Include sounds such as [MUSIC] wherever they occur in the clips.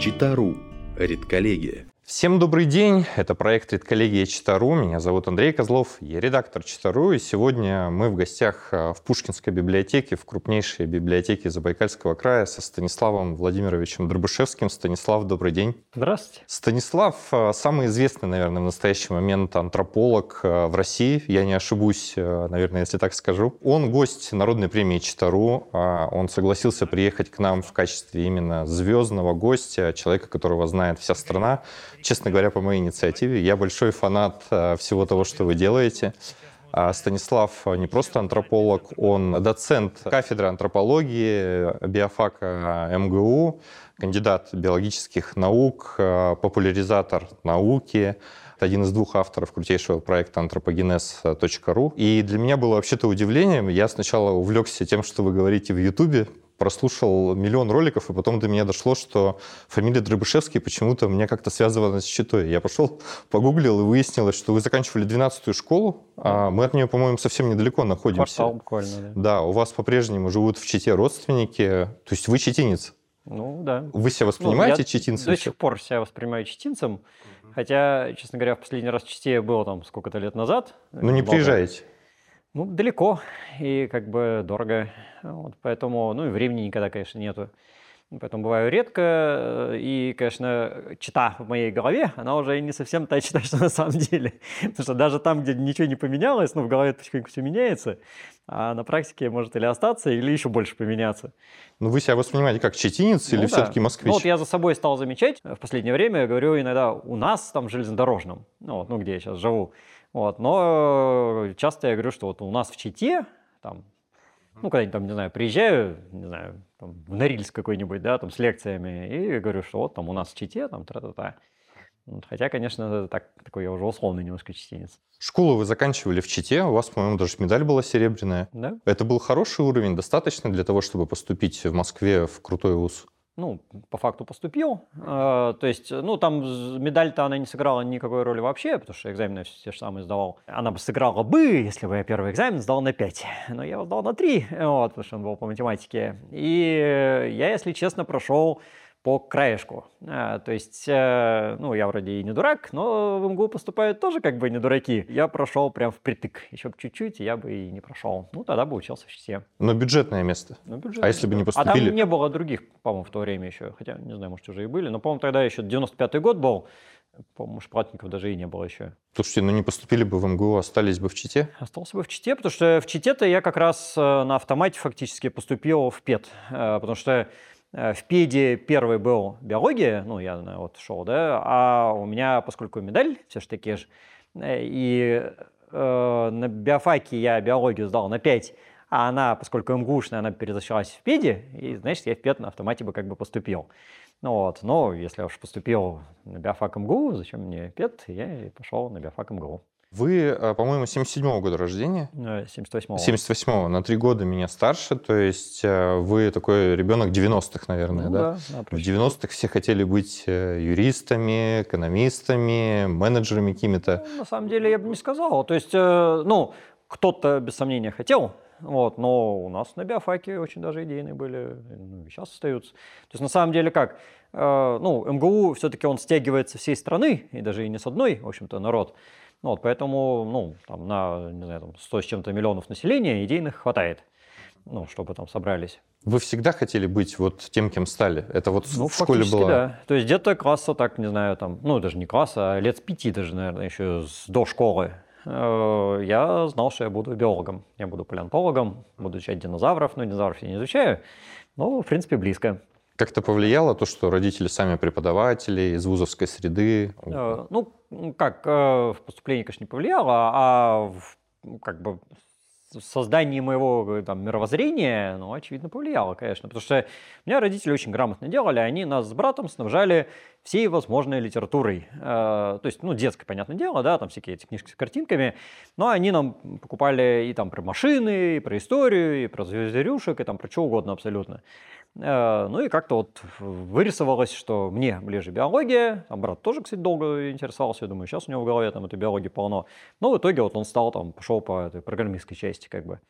Читару. Редколлегия. Всем добрый день, это проект «Редколлегия Читару», меня зовут Андрей Козлов, я редактор Читару, и сегодня мы в гостях э, в Пушкинской библиотеке, в крупнейшей библиотеке Забайкальского края со Станиславом Владимировичем Дробышевским. Станислав, добрый день. Здравствуйте. Станислав э, самый известный, наверное, в настоящий момент антрополог э, в России, я не ошибусь, наверное, если так скажу. Он гость Народной премии Читару, а он согласился приехать к нам в качестве именно звездного гостя, человека, которого знает вся страна, честно говоря, по моей инициативе. Я большой фанат э, всего того, что вы делаете. А Станислав не просто антрополог, он доцент кафедры антропологии биофака МГУ, кандидат биологических наук, э, популяризатор науки, один из двух авторов крутейшего проекта антропогенез.ру. И для меня было вообще-то удивлением. Я сначала увлекся тем, что вы говорите в Ютубе, прослушал миллион роликов, и потом до меня дошло, что фамилия Дрыбышевский почему-то мне как-то связывана с читой. Я пошел, [LAUGHS] погуглил, и выяснилось, что вы заканчивали 12-ю школу, а мы от нее, по-моему, совсем недалеко находимся. Квартал буквально, да. Да, у вас по-прежнему живут в Чите родственники, то есть вы читинец. Ну, да. Вы себя воспринимаете ну, читинцем? До сих пор себя воспринимаю читинцем, хотя, честно говоря, в последний раз в Чите было там сколько-то лет назад. Ну, не приезжаете? Ну, далеко и как бы дорого. Вот, поэтому, ну и времени никогда, конечно, нету. Поэтому бываю редко. И, конечно, чита в моей голове, она уже не совсем та чита, что на самом деле. [LAUGHS] Потому что даже там, где ничего не поменялось, ну, в голове потихоньку все меняется, а на практике может или остаться, или еще больше поменяться. Ну, вы себя воспринимаете как читинец ну, или да. все-таки москвич? Ну, вот я за собой стал замечать в последнее время, я говорю иногда у нас там в железнодорожном, ну, вот, ну где я сейчас живу, вот, но часто я говорю, что вот у нас в Чите, там, ну, когда-нибудь там, не знаю, приезжаю, не знаю, там, в Норильск какой-нибудь, да, там, с лекциями, и говорю, что вот там у нас в Чите, там, тра-та-та. Вот, хотя, конечно, так, такой я уже условный немножко чтенец. Школу вы заканчивали в Чите, у вас, по-моему, даже медаль была серебряная. Да. Это был хороший уровень, достаточно для того, чтобы поступить в Москве в крутой вуз? Ну, по факту поступил. Э, то есть, ну, там медаль-то она не сыграла никакой роли вообще, потому что экзамены все же самые сдавал. Она бы сыграла бы, если бы я первый экзамен сдал на 5. Но я его сдал на 3, вот, потому что он был по математике. И я, если честно, прошел по краешку. А, то есть, э, ну, я вроде и не дурак, но в МГУ поступают тоже как бы не дураки. Я прошел прям впритык. Еще чуть-чуть, я бы и не прошел. Ну, тогда бы учился в ЧСЕ. Но бюджетное место. Ну, бюджетное. А если бы не поступили? А там не было других, по-моему, в то время еще. Хотя, не знаю, может, уже и были. Но, по-моему, тогда еще 95-й год был. По-моему, шплатников даже и не было еще. Слушайте, ну не поступили бы в МГУ, остались бы в Чите? Остался бы в Чите, потому что в Чите-то я как раз э, на автомате фактически поступил в ПЕД. Э, потому что в ПЕДе первый был биология, ну, я вот шел, да, а у меня, поскольку медаль все же таки же, э, и э, на биофаке я биологию сдал на 5, а она, поскольку МГУшная, она перезащилась в ПЕДе, и, значит, я в ПЕД на автомате бы как бы поступил. Ну вот, но если я уж поступил на биофак МГУ, зачем мне ПЕД, я и пошел на биофак МГУ. Вы, э, по-моему, 77-го года рождения? 78-го. 78-го, на три года меня старше, то есть э, вы такой ребенок 90-х, наверное, ну, да? да? В 90-х все хотели быть э, юристами, экономистами, менеджерами какими-то. Ну, на самом деле я бы не сказал. То есть, ну, кто-то без сомнения хотел, вот, но у нас на биофаке очень даже идейные были, ну, и сейчас остаются. То есть на самом деле как, ну, МГУ все-таки он стягивается всей страны, и даже и не с одной, в общем-то, народ. Ну, вот, поэтому ну, там, на не знаю, там, 100 с чем-то миллионов населения идейных хватает, ну, чтобы там собрались. Вы всегда хотели быть вот тем, кем стали? Это вот ну, в школе было? да. То есть где-то класса так, не знаю, там, ну, даже не класса, а лет с пяти даже, наверное, еще с, до школы. Э, я знал, что я буду биологом. Я буду палеонтологом, буду изучать динозавров. Ну, динозавров я не изучаю, но, в принципе, близко. Как-то повлияло то, что родители сами преподаватели из вузовской среды? Э, ну, как, э, в поступлении, конечно, не повлияло, а в, как бы в создании моего там, мировоззрения, ну, очевидно, повлияло, конечно. Потому что меня родители очень грамотно делали, они нас с братом снабжали всей возможной литературой. Э, то есть, ну, детское, понятное дело, да, там всякие эти книжки с картинками, но они нам покупали и там про машины, и про историю, и про зверюшек, и там про что угодно абсолютно. Э, ну и как-то вот вырисовалось, что мне ближе биология, а брат тоже, кстати, долго интересовался, я думаю, сейчас у него в голове там этой биологии полно. Но в итоге вот он стал там, пошел по этой программистской части как бы,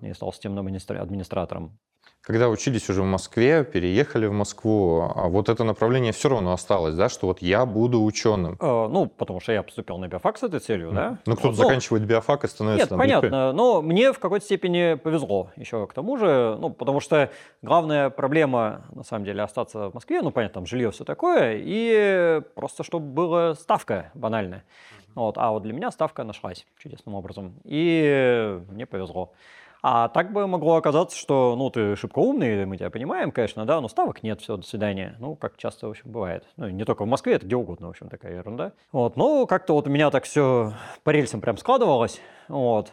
и стал системным администратором. Когда учились уже в Москве, переехали в Москву, а вот это направление все равно осталось, да, что вот я буду ученым. Э, ну, потому что я поступил на биофак с этой целью, да. Ну, кто-то Вот, заканчивает биофак и становится... Нет, там понятно, но мне в какой-то степени повезло еще к тому же, ну, потому что главная проблема, на самом деле, остаться в Москве, ну, понятно, там жилье, все такое, и просто чтобы была ставка банальная. Вот, а вот для меня ставка нашлась чудесным образом, и мне повезло. А так бы могло оказаться, что, ну, ты шибко умный, мы тебя понимаем, конечно, да, но ставок нет, все, до свидания. Ну, как часто, в общем, бывает. Ну, не только в Москве, это где угодно, в общем, такая ерунда. Вот, но как-то вот у меня так все по рельсам прям складывалось, вот.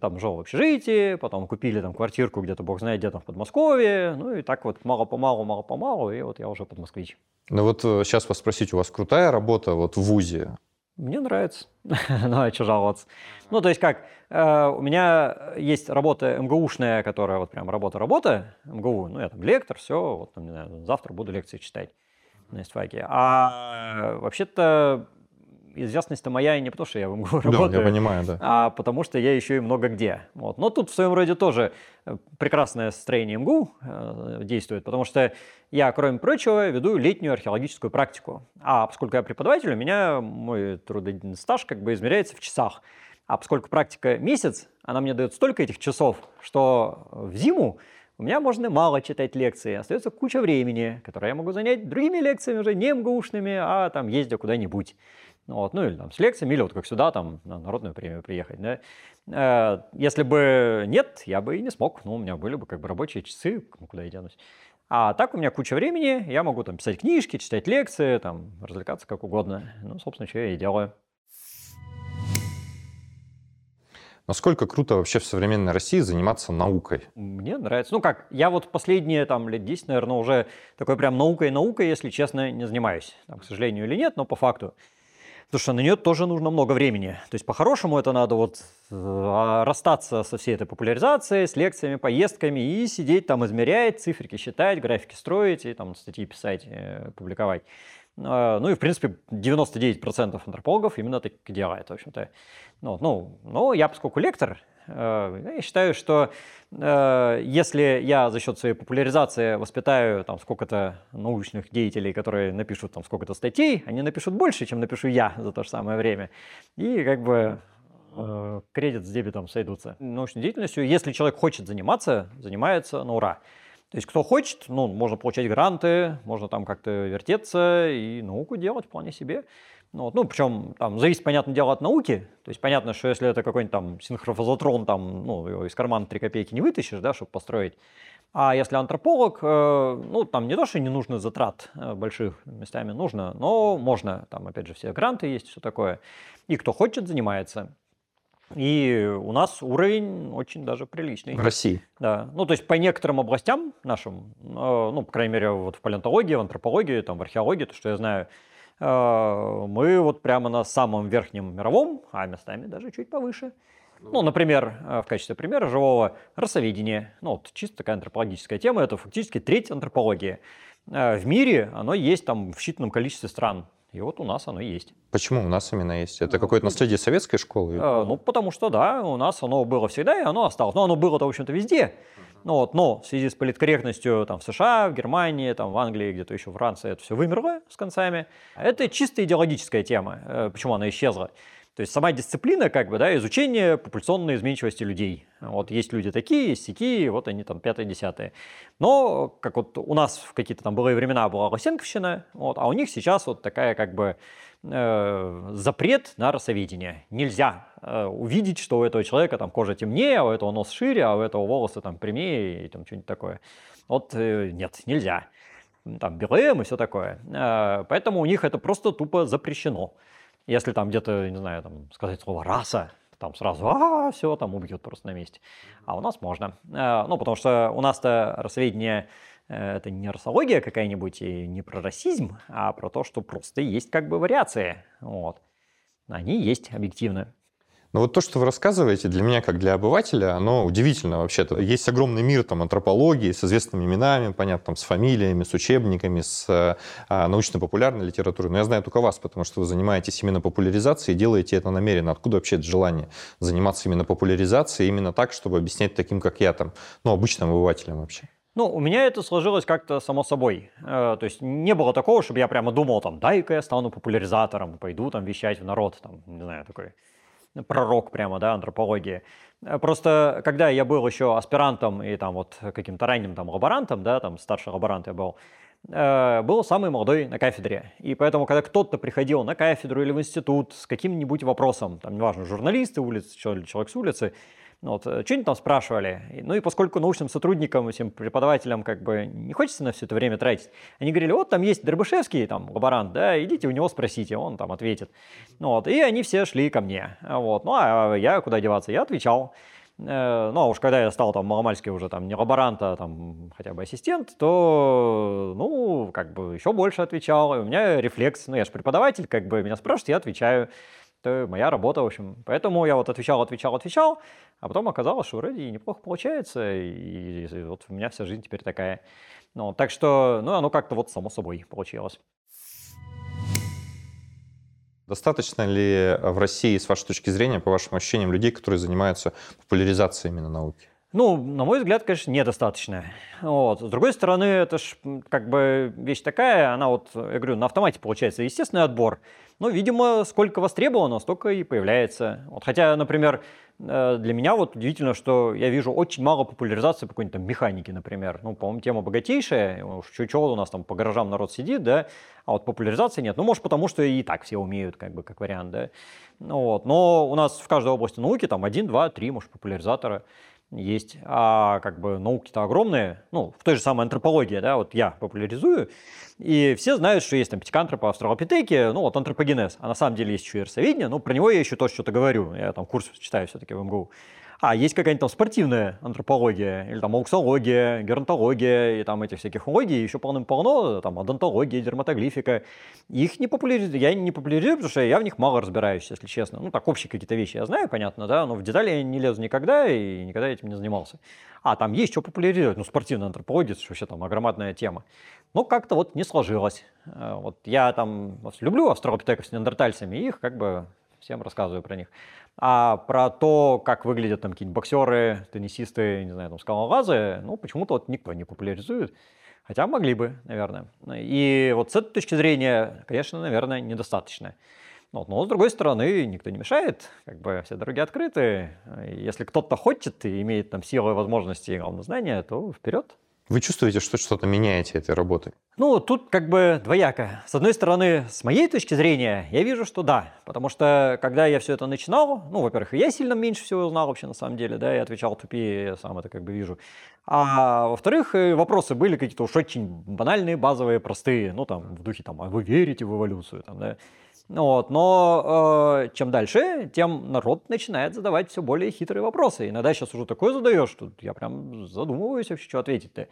Там жил в общежитии, потом купили там квартирку где-то, бог знает, где там в Подмосковье, ну и так вот мало-помалу, мало-помалу, и вот я уже подмосквич. Ну вот сейчас вас спросить, у вас крутая работа вот в ВУЗе? Мне нравится. ну, а что жаловаться? Ну, то есть как, э, у меня есть работа МГУшная, которая вот прям работа-работа, МГУ, ну, я там лектор, все, вот, там, не знаю, завтра буду лекции читать на ИСТФАКе. А вообще-то известность-то моя и не потому, что я в МГУ Да, работаю, я понимаю, да. а потому что я еще и много где. Вот. Но тут в своем роде тоже э, прекрасное строение МГУ э, действует, потому что я, кроме прочего, веду летнюю археологическую практику. А поскольку я преподаватель, у меня мой трудовой стаж как бы измеряется в часах. А поскольку практика месяц, она мне дает столько этих часов, что в зиму у меня можно мало читать лекции, остается куча времени, которое я могу занять другими лекциями уже не МГУшными, а там ездя куда-нибудь. Вот, ну или там с лекциями, или вот как сюда, там, на народную премию приехать, да. Э, Если бы нет, я бы и не смог, ну, у меня были бы как бы рабочие часы, куда я денусь. А так у меня куча времени, я могу там писать книжки, читать лекции, там, развлекаться как угодно. Ну, собственно, что я и делаю. Насколько круто вообще в современной России заниматься наукой? Мне нравится. Ну как, я вот последние там лет 10, наверное, уже такой прям наукой-наукой, если честно, не занимаюсь. Там, к сожалению или нет, но по факту. Потому что на нее тоже нужно много времени. То есть по-хорошему это надо вот э, расстаться со всей этой популяризацией, с лекциями, поездками и сидеть там измерять, циферки считать, графики строить и там статьи писать, э, публиковать. Э, Ну и, в принципе, 99% антропологов именно так и делает, в общем-то. Ну, ну, но я, поскольку лектор, я считаю, что э, если я за счет своей популяризации воспитаю там сколько-то научных деятелей, которые напишут там сколько-то статей, они напишут больше, чем напишу я за то же самое время. И как бы э, кредит с дебетом сойдутся. Научной деятельностью, если человек хочет заниматься, занимается на ура. То есть кто хочет, ну, можно получать гранты, можно там как-то вертеться и науку делать вполне себе. Ну, вот, ну, причем там зависит, понятное дело, от науки. То есть понятно, что если это какой-нибудь там синхрофазотрон, там, ну, его из кармана 3 копейки не вытащишь, да, чтобы построить. А если антрополог, э, ну, там не то, что не нужно затрат э, больших местами нужно, но можно, там, опять же, все гранты есть, все такое. И кто хочет, занимается. И у нас уровень очень даже приличный. В России. Да, ну то есть по некоторым областям нашим, э, ну, по крайней мере, вот в палеонтологии, в антропологии, там, в археологии, то, что я знаю, э, мы вот прямо на самом верхнем мировом, а местами даже чуть повыше. Ну, например, э, в качестве примера живого расоведения, ну, вот чисто такая антропологическая тема, это фактически треть антропологии. В мире оно есть там в считанном количестве стран, и вот у нас оно есть. Почему у нас именно есть? Это какое-то наследие советской школы? Э, Ну, потому что, да, у нас оно было всегда, и оно осталось. Но оно было-то, в общем-то, везде. Ну, вот, но в связи с политкорректностью там, в США, в Германии, там, в Англии, где-то еще в Франции это все вымерло с концами. Это чисто идеологическая тема. Э, Почему она исчезла? То есть сама дисциплина, как бы, да, изучение популяционной изменчивости людей. Вот есть люди такие, есть такие, вот они там пятые-десятые. Но, как вот у нас в какие-то там былые времена была Лосенковщина, вот, а у них сейчас вот такая как бы э, запрет на расоведение. Нельзя э, увидеть, что у этого человека там кожа темнее, а у этого нос шире, а у этого волосы там прямее и там что-нибудь такое. Вот э, нет, нельзя. Там БЛМ и все такое. Э, поэтому у них это просто тупо запрещено. Если там где-то, не знаю, там сказать слово «раса», там сразу, а, все, там убьют просто на месте. А у нас можно. Э, Ну, потому что у нас-то расоведение э, это не расология какая-нибудь и не про расизм, а про то, что просто есть как бы вариации. Вот. Они есть объективно. Но вот то, что вы рассказываете, для меня, как для обывателя, оно удивительно вообще-то. Есть огромный мир там антропологии с известными именами, понятно, там, с фамилиями, с учебниками, с а, научно-популярной литературой. Но я знаю только вас, потому что вы занимаетесь именно популяризацией и делаете это намеренно. Откуда вообще это желание заниматься именно популяризацией, именно так, чтобы объяснять таким, как я, там, ну, обычным обывателям вообще? Ну, у меня это сложилось как-то само собой. Э, то есть не было такого, чтобы я прямо думал, там, дай-ка я стану популяризатором, пойду там вещать в народ, там, не знаю, такой пророк прямо, да, антропологии. Э, просто когда я был еще аспирантом и там вот каким-то ранним там лаборантом, да, там старший лаборант я был, э, был самый молодой на кафедре. И поэтому, когда кто-то приходил на кафедру или в институт с каким-нибудь вопросом, там, неважно, журналисты улицы, человек с улицы, вот, э, что-нибудь там спрашивали. Ну и поскольку научным сотрудникам, всем преподавателям как бы не хочется на все это время тратить, они говорили, вот там есть Дробышевский, там, лаборант, да, идите у него спросите, он там ответит. Ну, вот, и они все шли ко мне. Вот. Ну, а я куда деваться? Я отвечал. Э, ну, а уж когда я стал там маломальски уже там не лаборант, а там хотя бы ассистент, то, ну, как бы еще больше отвечал. И у меня рефлекс, ну, я же преподаватель, как бы меня спрашивают, я отвечаю это моя работа, в общем. Поэтому я вот отвечал, отвечал, отвечал, а потом оказалось, что вроде и неплохо получается, и, и вот у меня вся жизнь теперь такая. Ну, так что, ну, оно как-то вот само собой получилось. Достаточно ли в России, с вашей точки зрения, по вашим ощущениям, людей, которые занимаются популяризацией именно науки? Ну, на мой взгляд, конечно, недостаточно. Вот. С другой стороны, это ж как бы вещь такая, она вот, я говорю, на автомате получается естественный отбор. Но, видимо, сколько востребовано, столько и появляется. Вот, хотя, например, э, для меня вот удивительно, что я вижу очень мало популяризации какой-нибудь там механики, например. Ну, по-моему, тема богатейшая, уж чего у нас там по гаражам народ сидит, да, а вот популяризации нет. Ну, может, потому что и так все умеют, как бы, как вариант, да. Ну, вот. Но у нас в каждой области науки там один, два, три, может, популяризатора есть, а как бы науки-то огромные, ну, в той же самой антропологии, да, вот я популяризую, и все знают, что есть там пятикантропа, австралопитеки, ну, вот антропогенез, а на самом деле есть еще и рсоведение, ну, про него я еще тоже что-то говорю, я там курс читаю все-таки в МГУ. А, есть какая-нибудь там спортивная антропология, или там ауксология, геронтология, и там этих всяких логий, еще полным-полно, там адонтология, дерматоглифика. Их не популяризую, я не популяризую, потому что я в них мало разбираюсь, если честно. Ну, так, общие какие-то вещи я знаю, понятно, да, но в детали я не лезу никогда и никогда этим не занимался. А, там есть что популяризировать, ну, спортивная антропология, это вообще там огромная тема. Но как-то вот не сложилось. Э, вот я там люблю австралопитеков с неандертальцами, их как бы всем рассказываю про них. А про то, как выглядят там какие-нибудь боксеры, теннисисты, не знаю, там скалолазы, ну, почему-то вот никто не популяризует. Хотя могли бы, наверное. И вот с этой точки зрения, конечно, наверное, недостаточно. Вот. Но с другой стороны, никто не мешает, как бы все дороги открыты. Если кто-то хочет и имеет там силы, возможности и главное знания, то вперед. Вы чувствуете, что что-то меняете этой работой? Ну, тут как бы двояко. С одной стороны, с моей точки зрения, я вижу, что да. Потому что, когда я все это начинал, ну, во-первых, я сильно меньше всего знал вообще на самом деле, да, я отвечал тупее, я сам это как бы вижу. А во-вторых, э, вопросы были какие-то уж очень банальные, базовые, простые. Ну, там, в духе, там, а вы верите в эволюцию, там, да. Вот, но э, чем дальше, тем народ начинает задавать все более хитрые вопросы. Иногда сейчас уже такое задаешь, что я прям задумываюсь вообще, что ответить-то.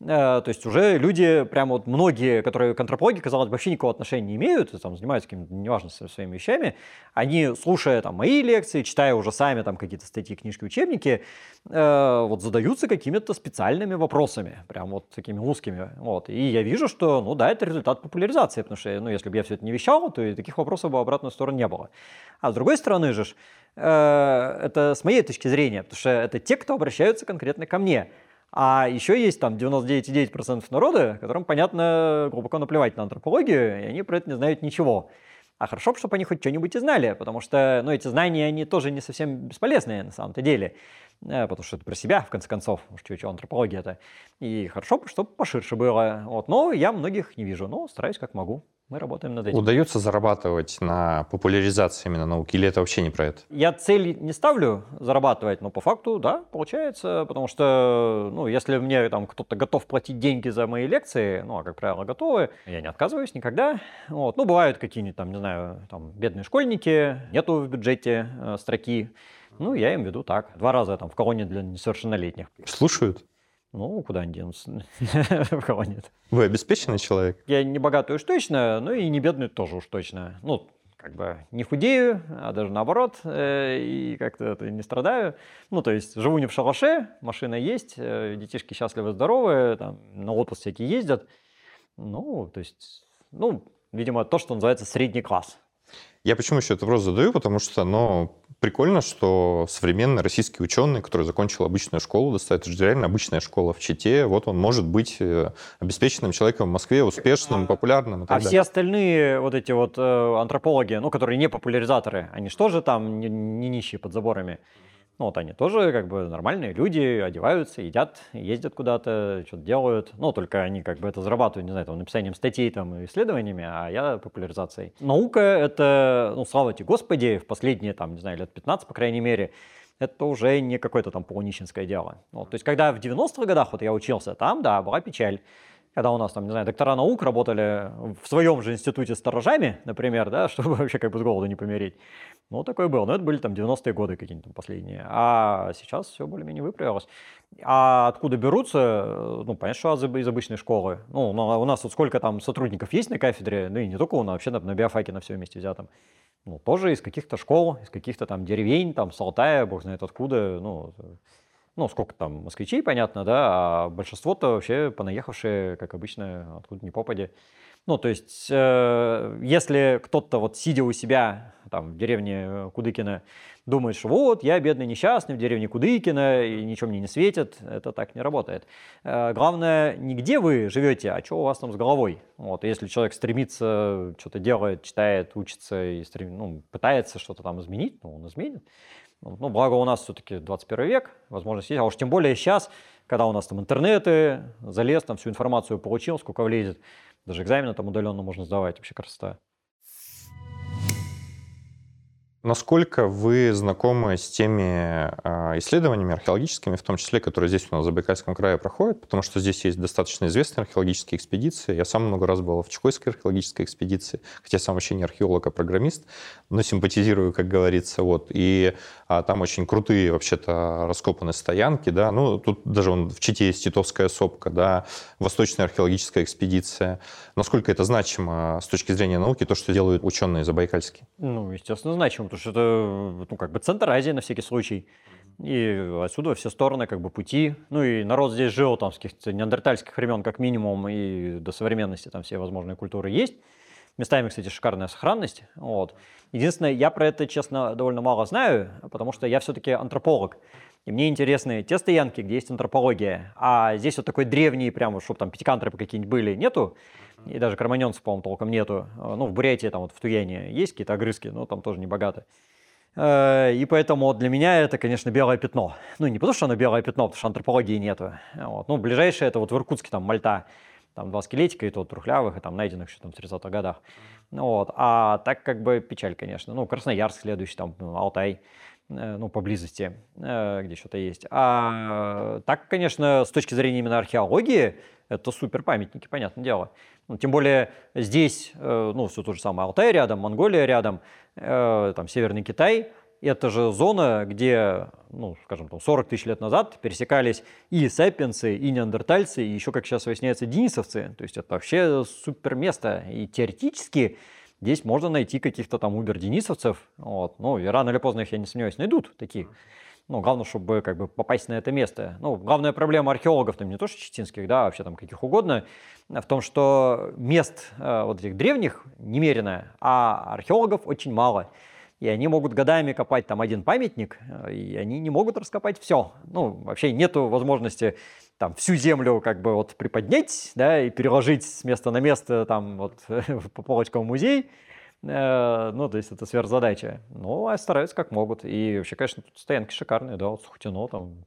Э, то есть уже люди, прям вот многие, которые к антропологии, казалось, вообще никакого отношения не имеют, там, занимаются какими-то, неважно, своими вещами, они, слушая там мои лекции, читая уже сами там какие-то статьи, книжки, учебники, э, вот задаются какими-то специальными вопросами, прям вот такими узкими. Вот. И я вижу, что, ну да, это результат популяризации, потому что, ну, если бы я все это не вещал, то и таких вопросов бы в обратную сторону не было. А с другой стороны же, э, это с моей точки зрения, потому что это те, кто обращаются конкретно ко мне – а еще есть там 99,9% народа, которым, понятно, глубоко наплевать на антропологию, и они про это не знают ничего. А хорошо, чтобы они хоть что-нибудь и знали, потому что ну, эти знания, они тоже не совсем бесполезные на самом-то деле. Э, потому что это про себя, в конце концов, уж чего антропология это. И хорошо, чтобы поширше было. Вот. Но я многих не вижу, но стараюсь как могу. Мы работаем над этим. Удается зарабатывать на популяризации именно науки, или это вообще не про это? Я цель не ставлю зарабатывать, но по факту, да, получается, потому что, ну, если мне там кто-то готов платить деньги за мои лекции, ну, а как правило готовы, я не отказываюсь никогда. Вот. Ну, бывают какие-нибудь там, не знаю, там бедные школьники, нету в бюджете э, строки, ну, я им веду так. Два раза там в колонии для несовершеннолетних. Слушают? Ну, куда они денутся? [LAUGHS] в колонии. Вы обеспеченный человек? Я не богатый уж точно, но и не бедный тоже уж точно. Ну, как бы не худею, а даже наоборот, э, и как-то это не страдаю. Ну, то есть живу не в шалаше, машина есть, э, детишки счастливы, здоровы, там, на отпуск всякие ездят. Ну, то есть, ну, видимо, то, что называется средний класс. Я почему еще этот вопрос задаю? Потому что, ну, прикольно, что современный российский ученый, который закончил обычную школу, достаточно реально обычная школа в Чите, вот он может быть э, обеспеченным человеком в Москве, успешным, популярным. а далее. все остальные вот эти вот э, антропологи, ну, которые не популяризаторы, они что же там не, не нищие под заборами? Ну, вот они тоже как бы нормальные люди, одеваются, едят, ездят куда-то, что-то делают. Ну, только они как бы это зарабатывают, не знаю, там, написанием статей там, исследованиями, а я популяризацией. Наука — это, ну, слава тебе Господи, в последние, там, не знаю, лет 15, по крайней мере, это уже не какое-то там полунищенское дело. Вот, то есть, когда в 90-х годах вот я учился, там, да, была печаль когда у нас там, не знаю, доктора наук работали в своем же институте сторожами, например, да, [LAUGHS] чтобы вообще как бы с голоду не помереть. Ну, такое было. Но это были там 90-е годы какие-нибудь там последние. А сейчас все более-менее выправилось. А откуда берутся? Ну, понятно, что из обычной школы. Ну, у нас вот сколько там сотрудников есть на кафедре, ну и не только у нас, вообще на, на биофаке на все вместе взятом. Ну, тоже из каких-то школ, из каких-то там деревень, там, с Алтая, бог знает откуда, ну, ну, сколько там москвичей, понятно, да, а большинство-то вообще понаехавшие, как обычно, откуда ни попади. Ну, то есть, э, если кто-то вот сидя у себя там в деревне Кудыкина думает, что вот, я бедный несчастный в деревне Кудыкина, и ничего мне не светит, это так не работает. Э, главное, не где вы живете, а что у вас там с головой. Вот, если человек стремится, что-то делает, читает, учится и стрем... ну, пытается что-то там изменить, ну, он изменит. Ну, благо у нас все-таки 21 век, возможность есть, а уж тем более сейчас, когда у нас там интернеты, залез, там всю информацию получил, сколько влезет, даже экзамены там удаленно можно сдавать, вообще красота. Насколько вы знакомы с теми а, исследованиями археологическими, в том числе, которые здесь у нас в Забайкальском крае проходят, потому что здесь есть достаточно известные археологические экспедиции. Я сам много раз был в Чукойской археологической экспедиции, хотя сам вообще не археолог, а программист, но симпатизирую, как говорится. Вот. И а, там очень крутые вообще-то раскопанные стоянки. Да? Ну, тут даже он, в Чите есть Титовская сопка, да? Восточная археологическая экспедиция. Насколько это значимо с точки зрения науки, то, что делают ученые забайкальские? Ну, естественно, значимо потому что это, ну, как бы центр Азии на всякий случай. И отсюда все стороны как бы пути. Ну и народ здесь жил там с каких-то неандертальских времен как минимум и до современности там все возможные культуры есть. Местами, кстати, шикарная сохранность. Вот. Единственное, я про это, честно, довольно мало знаю, потому что я все-таки антрополог. И мне интересны те стоянки, где есть антропология. А здесь вот такой древний, прямо, чтобы там пятикантропы какие-нибудь были, нету. И даже кроманьонцев, по-моему, толком нету. Ну, в Бурятии, там вот в Туяне есть какие-то огрызки, но там тоже не богато. Э, и поэтому для меня это, конечно, белое пятно. Ну, не потому, что оно белое пятно, потому что антропологии нету. Вот. Ну, ближайшее это вот в Иркутске, там, Мальта. Там два скелетика, и то трухлявых, и там найденных еще там в 30-х годах. Вот. А так как бы печаль, конечно. Ну, Красноярск следующий, там, Алтай. Э, ну, поблизости, э, где что-то есть. А так, конечно, с точки зрения именно археологии, это супер памятники, понятное дело. Ну, тем более здесь, э, ну, все то же самое, Алтай рядом, Монголия рядом, там, Северный Китай, это же зона, где, ну, скажем, там 40 тысяч лет назад пересекались и сапиенсы, и неандертальцы, и еще, как сейчас выясняется, денисовцы. То есть это вообще супер место. И теоретически Здесь можно найти каких-то там убер-денисовцев, вот, ну, и рано или поздно их, я не сомневаюсь, найдут такие. Ну, главное, чтобы как бы попасть на это место. Ну, главная проблема археологов, там не то что читинских, да, а вообще там каких угодно, в том, что мест э, вот этих древних немерено, а археологов очень мало. И они могут годами копать там один памятник, э, и они не могут раскопать все. Ну, вообще нету возможности там всю землю как бы вот приподнять, да, и переложить с места на место там вот [LAUGHS] по полочкам музей, э, ну, то есть это сверхзадача. Ну, а стараются как могут. И вообще, конечно, тут стоянки шикарные, да, вот Сухотино там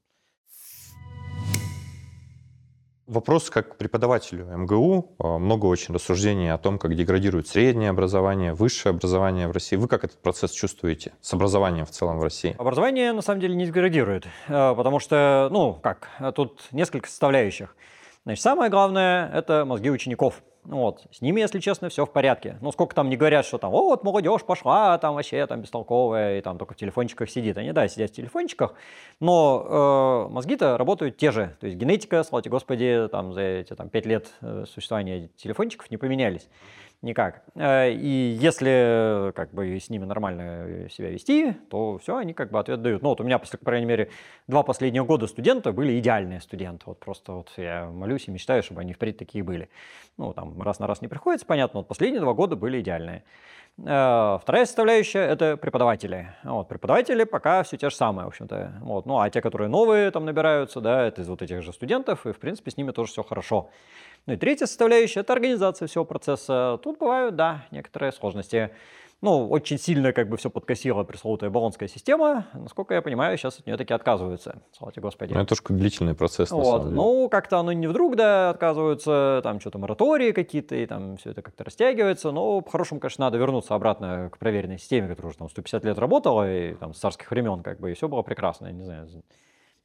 Вопрос как преподавателю МГУ. А, много очень рассуждений о том, как деградирует среднее образование, высшее образование в России. Вы как этот процесс чувствуете с образованием в целом в России? Образование на самом деле не деградирует, а, потому что, ну, как, тут несколько составляющих. Значит, самое главное – это мозги учеников. Вот. С ними, если честно, все в порядке. Ну, сколько там не говорят, что там, вот, молодежь пошла, там вообще там бестолковая, и там только в телефончиках сидит. Они, да, сидят в телефончиках, но э, мозги-то работают те же. То есть генетика, слава тебе господи, там за эти там, 5 лет э, существования телефончиков не поменялись. Никак. Э, и если как бы с ними нормально себя вести, то все, они как бы ответ дают. Ну вот у меня, по крайней мере, два последних года студента были идеальные студенты. Вот просто вот я молюсь и мечтаю, чтобы они впредь такие были. Ну там раз на раз не приходится, понятно, вот последние два года были идеальные. Э, вторая составляющая – это преподаватели. Вот, преподаватели пока все те же самые, в общем-то. Вот, ну, а те, которые новые там набираются, да, это из вот этих же студентов, и, в принципе, с ними тоже все хорошо. Ну и третья составляющая – это организация всего процесса. Тут бывают, да, некоторые сложности ну, очень сильно как бы все подкосила пресловутая баллонская система. Насколько я понимаю, сейчас от нее таки отказываются. Слава Господи. Ну, это тоже длительный процесс, вот. на самом деле. Ну, как-то оно не вдруг, да, отказываются, там что-то моратории какие-то, и там все это как-то растягивается. Но, по-хорошему, конечно, надо вернуться обратно к проверенной системе, которая уже там 150 лет работала, и там с царских времен, как бы, и все было прекрасно, я не знаю.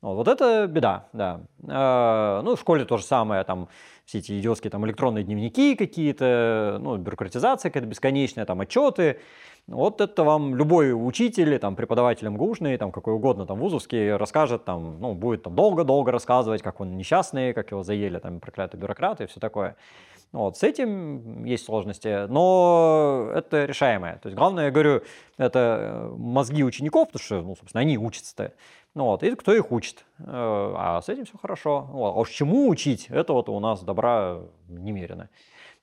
Вот, вот это беда, да. Э, ну, в школе то же самое, там, все эти идиотские там электронные дневники какие-то, ну, бюрократизация какая-то бесконечная, там, отчеты. Вот это вам любой учитель, там, преподаватель МГУшный, там, какой угодно, там, вузовский, расскажет, там, ну, будет там долго-долго рассказывать, как он несчастный, как его заели, там, проклятые бюрократы и все такое. Вот, с этим есть сложности, но это решаемое. То есть главное, я говорю, это э, мозги учеников, потому что, ну, собственно, они учатся-то. Ну, вот, и кто их учит. Э, а с этим все хорошо. А уж чему учить, это вот у нас добра немерено.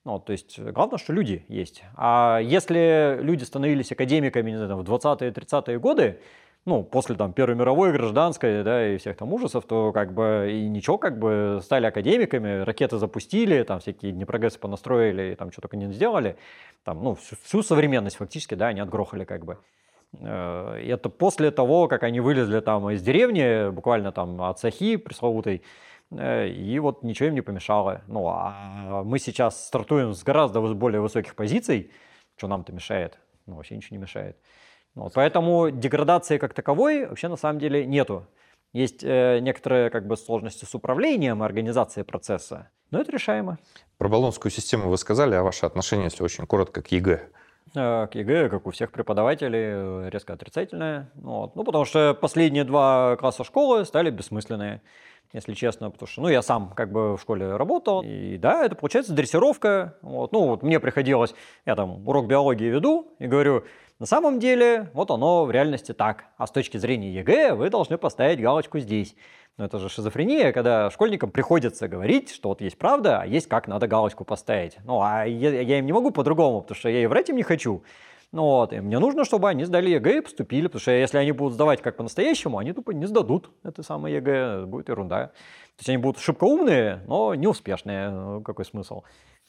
Ну, то есть главное, что люди есть. А если люди становились академиками не знаю, в 20-е, 30-е годы, ну, после там Первой мировой, гражданской, да, и всех там ужасов, то как бы и ничего, как бы стали академиками, ракеты запустили, там всякие Днепрогрессы понастроили, там что только не сделали, там, ну, всю, всю современность фактически, да, они отгрохали как бы. Э, это после того, как они вылезли там из деревни, буквально там от Сахи пресловутой, э, и вот ничего им не помешало. Ну, а мы сейчас стартуем с гораздо более высоких позиций, что нам-то мешает? Ну, вообще ничего не мешает. Вот, поэтому деградации как таковой вообще на самом деле нету. Есть э, некоторые как бы, сложности с управлением организацией процесса, но это решаемо. Про Болонскую систему вы сказали, а ваше отношение, если очень коротко, к ЕГЭ? Э, к ЕГЭ, как у всех преподавателей, э, резко отрицательное. Вот. Ну, потому что последние два класса школы стали бессмысленные, если честно, потому что, ну, я сам как бы в школе работал, и да, это получается дрессировка. Вот. Ну, вот мне приходилось, я там урок биологии веду и говорю, на самом деле, вот оно в реальности так. А с точки зрения ЕГЭ вы должны поставить галочку здесь. Но это же шизофрения, когда школьникам приходится говорить, что вот есть правда, а есть как надо галочку поставить. Ну, а я, я им не могу по-другому, потому что я и врать им не хочу. Ну вот, и мне нужно, чтобы они сдали ЕГЭ и поступили, потому что если они будут сдавать как по-настоящему, они тупо не сдадут это самое ЕГЭ, будет ерунда. То есть они будут шибко умные, но неуспешные, ну, какой смысл?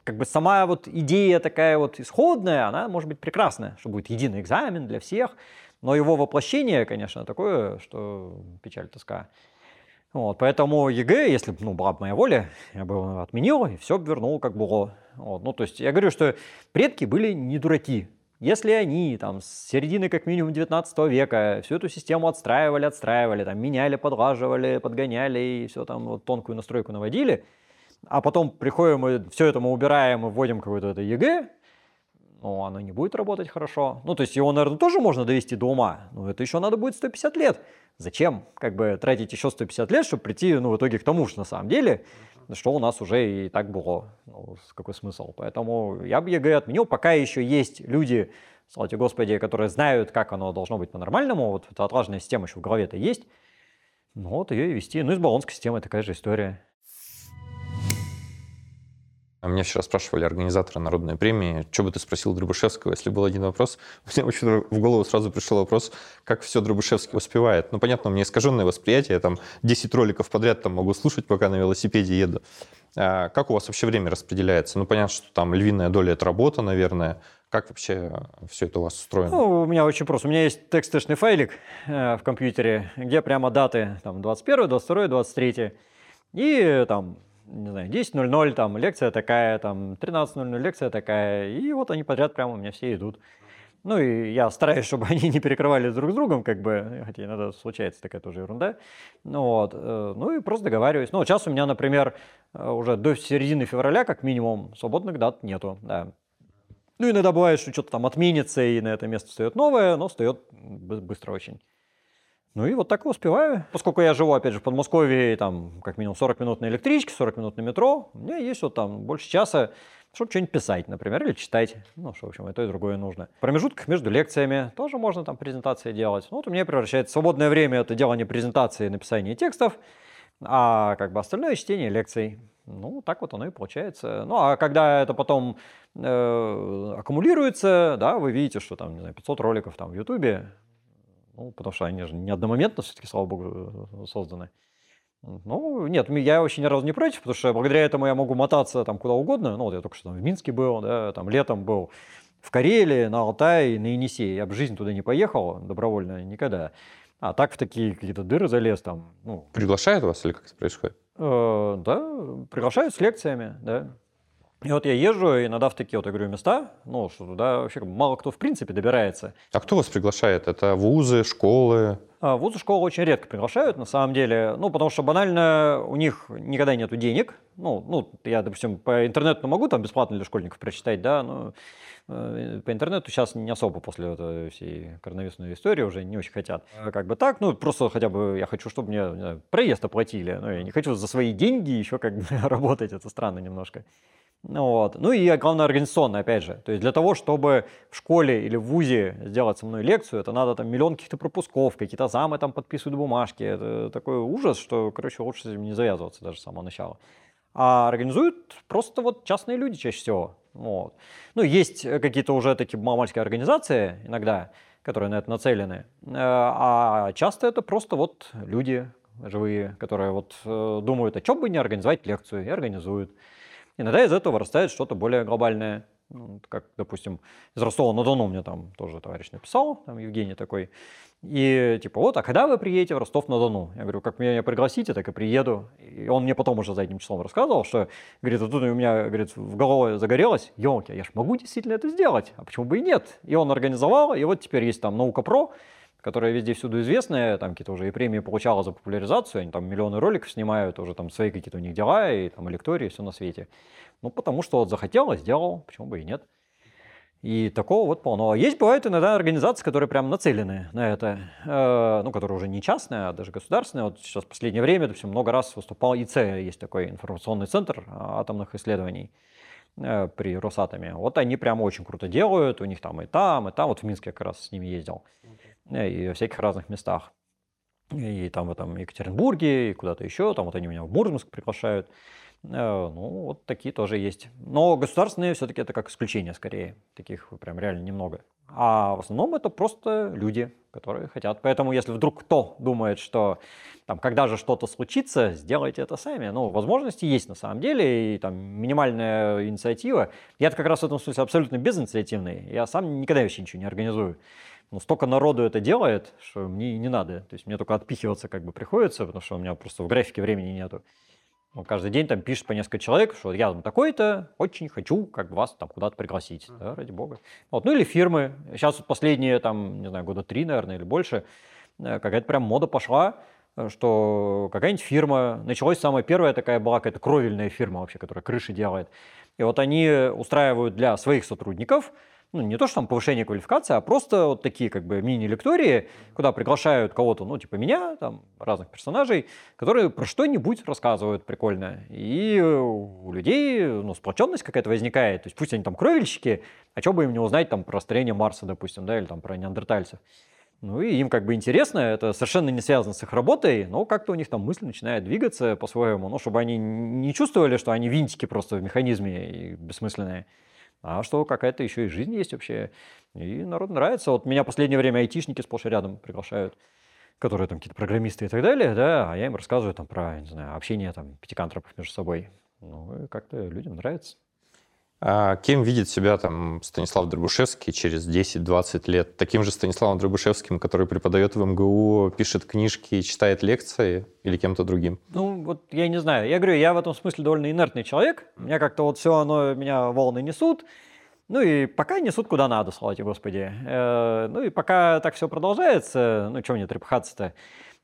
Как бы сама вот идея такая вот исходная, она может быть прекрасная, что будет единый экзамен для всех, но его воплощение, конечно, такое, что печаль, тоска. Вот, поэтому ЕГЭ, если бы ну, была бы моя воля, я бы его отменил и все вернул как было. Вот, ну, то есть я говорю, что предки были не дураки. Если они там с середины как минимум 19 века всю эту систему отстраивали, отстраивали, там меняли, подлаживали, подгоняли и все там вот, тонкую настройку наводили, а потом приходим и все это мы убираем и вводим какое-то это ЕГЭ, ну, оно не будет работать хорошо. Ну, то есть его, наверное, тоже можно довести до ума, но это еще надо будет 150 лет. Зачем как бы тратить еще 150 лет, чтобы прийти, ну, в итоге к тому, что на самом деле, что у нас уже и так было. Ну, какой смысл? Поэтому я бы ЕГЭ отменил. Пока еще есть люди, слава Господи, которые знают, как оно должно быть по-нормальному. Вот эта отлаженная система еще в голове-то есть. Ну, вот ее и вести. Ну, и с Болонской системой такая же история. А меня вчера спрашивали организаторы Народной премии, что бы ты спросил Дробышевского, если был один вопрос. [LAUGHS] Мне очень в голову сразу пришел вопрос, как все Дробышевский успевает. Ну, понятно, у меня искаженное восприятие, я там 10 роликов подряд там могу слушать, пока на велосипеде еду. А как у вас вообще время распределяется? Ну, понятно, что там львиная доля – это работа, наверное. Как вообще все это у вас устроено? Ну, у меня очень просто. У меня есть тексточный файлик э, в компьютере, где прямо даты там 21, 22, 23. И там не знаю, 10.00 там лекция такая, там 13.00 лекция такая, и вот они подряд прямо у меня все идут. Ну и я стараюсь, [LAUGHS] чтобы они не перекрывали друг с другом, как бы, хотя иногда случается такая тоже ерунда. Ну, вот, э, ну и просто договариваюсь. Ну, сейчас у меня, например, э, уже до середины февраля, как минимум, свободных дат нету, да. Ну, иногда бывает, что что-то там отменится, и на это место встает новое, но встает быстро очень. Ну и вот так и успеваю. Поскольку я живу, опять же, в Подмосковье, там, как минимум 40 минут на электричке, 40 минут на метро, у меня есть вот там больше часа, чтобы что-нибудь писать, например, или читать. Ну, что, в общем, и то, и другое нужно. В промежутках между лекциями тоже можно там презентации делать. Ну, вот у меня превращается свободное время это делание презентации, написание текстов, а как бы остальное чтение лекций. Ну, так вот оно и получается. Ну, а когда это потом э, аккумулируется, да, вы видите, что там, не знаю, 500 роликов там в Ютубе, ну, потому что они же не одномоментно все-таки, слава богу, э, созданы. Ну, нет, я вообще ни разу не против, потому что благодаря этому я могу мотаться там куда угодно. Ну, вот я только что там в Минске был, да, там летом был в Карелии, на Алтае, на Енисее. Я бы в жизни туда не поехал добровольно никогда. А так в такие какие-то дыры залез там. Ну. Приглашают вас или как это происходит? Э, да, приглашают с лекциями, да. И вот я езжу иногда в такие вот, я говорю, места, ну, что туда вообще мало кто в принципе добирается. А кто вас приглашает? Это вузы, школы? А, вузы, школы очень редко приглашают, на самом деле, ну, потому что банально у них никогда нету денег. Ну, ну я, допустим, по интернету могу там бесплатно для школьников прочитать, да, но э, по интернету сейчас не особо после этой всей коронавирусной истории уже не очень хотят. А как бы так, ну, просто хотя бы я хочу, чтобы мне знаю, проезд оплатили. Ну, я не хочу за свои деньги еще как бы [LAUGHS] работать, это странно немножко. Вот. Ну и главное организационно, опять же. То есть для того, чтобы в школе или в ВУЗе сделать со мной лекцию, это надо там миллион каких-то пропусков, какие-то замы там подписывают бумажки. Это такой ужас, что, короче, лучше с этим не завязываться даже с самого начала. А организуют просто вот частные люди чаще всего. Вот. Ну, есть какие-то уже такие маломальские организации иногда, которые на это нацелены. Э, а часто это просто вот люди живые, которые вот э, думают, а что бы не организовать лекцию, и организуют. Иногда из этого вырастает что-то более глобальное. Ну, как, допустим, из Ростова-на-Дону мне там тоже товарищ написал, там Евгений такой. И типа, вот, а когда вы приедете в Ростов-на-Дону? Я говорю, как меня пригласите, так и приеду. И он мне потом уже за этим числом рассказывал, что, говорит, вот тут у меня, говорит, в голове загорелось, елки, я ж могу действительно это сделать, а почему бы и нет? И он организовал, и вот теперь есть там Наука Про, которая везде всюду известная, там какие-то уже и премии получала за популяризацию, они там миллионы роликов снимают, уже там свои какие-то у них дела, и там лектории, все на свете. Ну, потому что вот захотел, сделал, почему бы и нет. И такого вот полно. А есть, бывают иногда организации, которые прям нацелены на это, э, ну, которые уже не частные, а даже государственные. Вот сейчас в последнее время, допустим, много раз выступал ИЦ, есть такой информационный центр атомных исследований э, при Росатоме. Вот они прям очень круто делают, у них там и там, и там. Вот в Минске я как раз с ними ездил. Э, и во всяких разных местах. И там в этом Екатеринбурге, и куда-то еще, там вот они меня в Мурманск приглашают. Э, ну, вот такие тоже есть. Но государственные все-таки это как исключение скорее. Таких прям реально немного. А в основном это просто люди, которые хотят. Поэтому если вдруг кто думает, что там, когда же что-то случится, сделайте это сами. Ну, возможности есть на самом деле, и там минимальная инициатива. Я как раз в этом смысле абсолютно безинициативный. Я сам никогда вообще ничего не организую. Но столько народу это делает, что мне не надо. То есть мне только отпихиваться как бы приходится, потому что у меня просто в графике времени нету. Он каждый день там пишет по несколько человек, что я там такой-то, очень хочу как бы вас там куда-то пригласить, да, ради бога. Вот. Ну или фирмы. Сейчас вот последние там, не знаю, года три, наверное, или больше, э, какая-то прям мода пошла, э, что какая-нибудь фирма, началась самая первая такая была какая-то кровельная фирма вообще, которая крыши делает. И вот они устраивают для своих сотрудников ну, не то, что там повышение квалификации, а просто вот такие как бы мини-лектории, куда приглашают кого-то, ну, типа меня, там, разных персонажей, которые про что-нибудь рассказывают прикольно. И у людей, ну, сплоченность какая-то возникает. То есть пусть они там кровельщики, а что бы им не узнать там про строение Марса, допустим, да, или там про неандертальцев. Ну и им как бы интересно, это совершенно не связано с их работой, но как-то у них там мысль начинает двигаться по-своему, ну, чтобы они не чувствовали, что они винтики просто в механизме и бессмысленные а что какая-то еще и жизнь есть вообще. И народу нравится. Вот меня в последнее время айтишники сплошь и рядом приглашают, которые там какие-то программисты и так далее, да, а я им рассказываю там про, не знаю, общение там пятикантропов между собой. Ну, как-то людям нравится. А кем видит себя там Станислав Дробушевский через 10-20 лет? Таким же Станиславом Дробушевским, который преподает в МГУ, пишет книжки, читает лекции или кем-то другим? Ну, вот я не знаю. Я говорю, я в этом смысле довольно инертный человек. Меня как-то вот все оно, меня волны несут. Ну и пока несут куда надо, слава тебе, Господи. Э, ну и пока так все продолжается, ну что мне трепыхаться-то?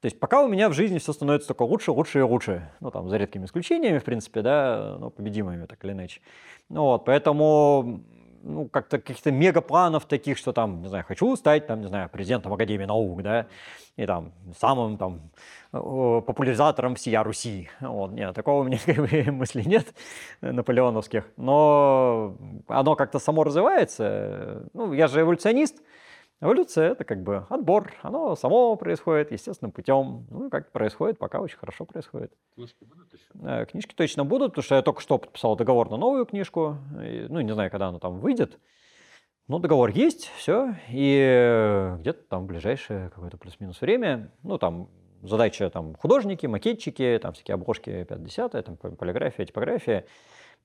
То есть пока у меня в жизни все становится только лучше, лучше и лучше. Ну, там, за редкими исключениями, в принципе, да, но победимыми, так или иначе. Ну, вот, поэтому ну, как-то каких-то мегапланов таких, что там, не знаю, хочу стать, там, не знаю, президентом Академии наук, да, и там самым там популяризатором всея Руси. Вот, нет, такого у меня [LAUGHS] как бы, мысли нет наполеоновских. Но оно как-то само развивается. Ну, я же эволюционист, Эволюция – это как бы отбор, оно само происходит естественным путем. Ну, как происходит, пока очень хорошо происходит. Книжки будут еще? Э, книжки точно будут, потому что я только что подписал договор на новую книжку. И, ну, не знаю, когда она там выйдет. Но договор есть, все. И где-то там в ближайшее какое-то плюс-минус время, ну, там задача там художники, макетчики, там всякие обложки 50 там полиграфия, типография –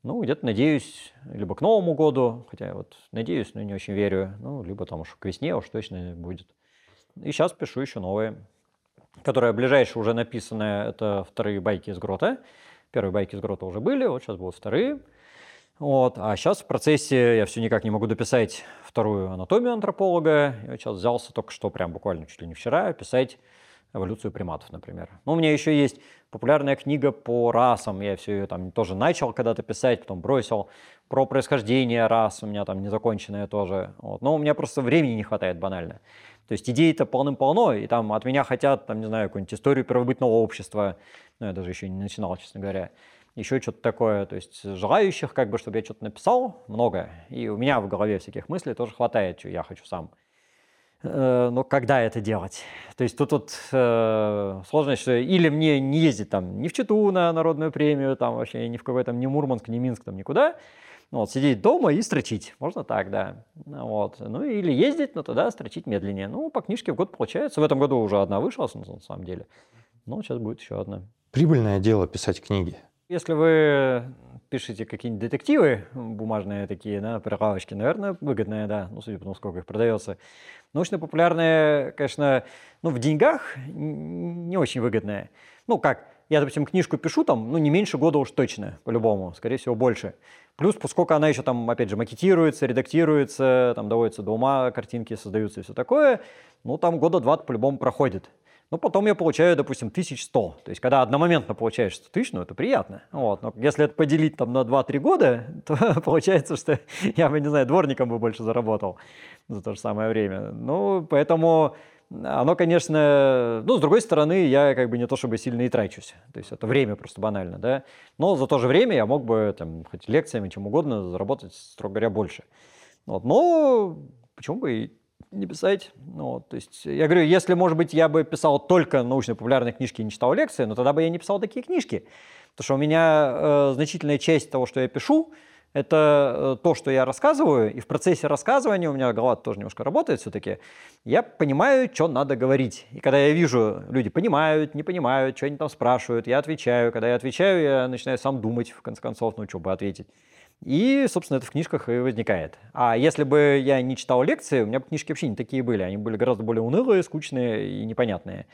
ну, где-то надеюсь, либо к Новому году, хотя вот надеюсь, но не очень верю, ну, либо там уж к весне уж точно будет. И сейчас пишу еще новые, которые ближайшие уже написаны, это вторые байки из грота. Первые байки из грота уже были, вот сейчас будут вторые. Вот. А сейчас в процессе я все никак не могу дописать вторую анатомию антрополога. Я сейчас взялся только что, прям буквально чуть ли не вчера, писать эволюцию приматов, например. Ну, у меня еще есть популярная книга по расам, я все ее там тоже начал когда-то писать, потом бросил, про происхождение рас у меня там незаконченная тоже. Вот. Но у меня просто времени не хватает банально. То есть идей-то полным-полно, и там от меня хотят, там, не знаю, какую-нибудь историю первобытного общества, ну, я даже еще не начинал, честно говоря, еще что-то такое. То есть желающих, как бы, чтобы я что-то написал, много. И у меня в голове всяких мыслей тоже хватает, что я хочу сам. Э, но когда это делать? То есть тут вот э, сложность, что или мне не ездить там ни в Читу на народную премию, там вообще ни в какой там, ни Мурманск, ни Минск, там никуда, ну, вот, сидеть дома и строчить, можно так, да. Вот. Ну или ездить, но тогда строчить медленнее. Ну, по книжке в год получается. В этом году уже одна вышла, на самом деле. Ну, сейчас будет еще одна. Прибыльное дело писать книги. Если вы пишете какие-нибудь детективы бумажные такие, да, прилавочки, наверное, выгодные, да, ну, судя по тому, сколько их продается. Научно-популярные, конечно, ну, в деньгах не очень выгодные. Ну, как, я, допустим, книжку пишу там, ну, не меньше года уж точно, по-любому, скорее всего, больше. Плюс, поскольку она еще там, опять же, макетируется, редактируется, там доводится до ума, картинки создаются и все такое, ну, там года два по-любому проходит. Ну, потом я получаю, допустим, 1100. То есть, когда одномоментно получаешь 100 тысяч, ну, это приятно. Вот. Но если это поделить там на 2-3 года, [LAUGHS] то [LAUGHS] получается, что [LAUGHS] я бы, не знаю, дворником бы больше заработал за то же самое время. Ну, поэтому оно, конечно, ну, с другой стороны, я как бы не то чтобы сильно и трачусь. То есть это время просто банально, да. Но за то же время я мог бы, там, хоть лекциями, чем угодно, заработать, строго говоря, больше. Вот. Но почему бы и не писать. Ну, то есть, я говорю, если, может быть, я бы писал только научно-популярные книжки и не читал лекции, но тогда бы я не писал такие книжки. Потому что у меня э, значительная часть того, что я пишу, это э, то, что я рассказываю, и в процессе рассказывания, у меня голова тоже немножко работает все-таки, я понимаю, что надо говорить. И когда я вижу, люди понимают, не понимают, что они там спрашивают, я отвечаю. Когда я отвечаю, я начинаю сам думать, в конце концов, ну, что бы ответить. И, собственно, это в книжках и возникает. А если бы я не читал лекции, у меня бы книжки вообще не такие были. Они были гораздо более унылые, скучные и непонятные,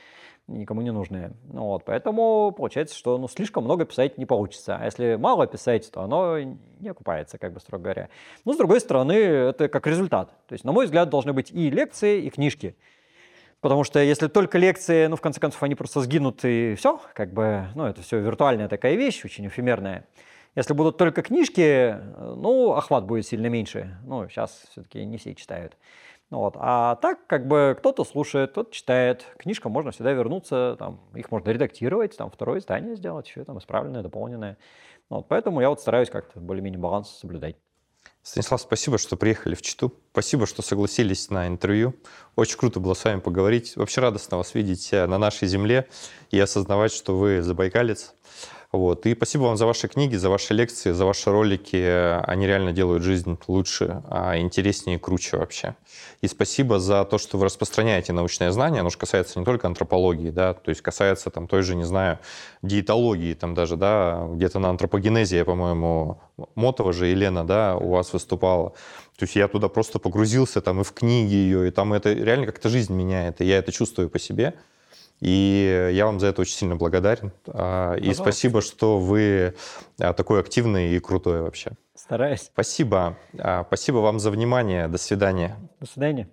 никому не нужные. Ну, вот, поэтому получается, что ну, слишком много писать не получится. А если мало писать, то оно не окупается, как бы строго говоря. Но, с другой стороны, это как результат. То есть, на мой взгляд, должны быть и лекции, и книжки. Потому что если только лекции, ну, в конце концов, они просто сгинут и все, как бы, ну, это все виртуальная такая вещь, очень эфемерная. Если будут только книжки, ну, охват будет сильно меньше. Ну, сейчас все-таки не все читают. Вот. А так, как бы, кто-то слушает, кто-то читает. Книжкам можно всегда вернуться, там, их можно редактировать, там, второе издание сделать, еще там исправленное, дополненное. Вот. Поэтому я вот стараюсь как-то более-менее баланс соблюдать. Станислав, спасибо, что приехали в Читу. Спасибо, что согласились на интервью. Очень круто было с вами поговорить. Вообще радостно вас видеть э, на нашей земле и осознавать, что вы забайкалец. Вот. И спасибо вам за ваши книги, за ваши лекции, за ваши ролики. Они реально делают жизнь лучше, а интереснее и круче вообще. И спасибо за то, что вы распространяете научное знание. Оно же касается не только антропологии, да, то есть касается там той же, не знаю, диетологии, там даже, да, где-то на антропогенезе, я, по-моему, Мотова же Елена, да, у вас выступала. То есть я туда просто погрузился там и в книги ее, и там это реально как-то жизнь меняет, и я это чувствую по себе. И я вам за это очень сильно благодарен. А, и спасибо, что вы а, такой активный и крутой вообще. Стараюсь. Спасибо. А, спасибо вам за внимание. До свидания. До свидания.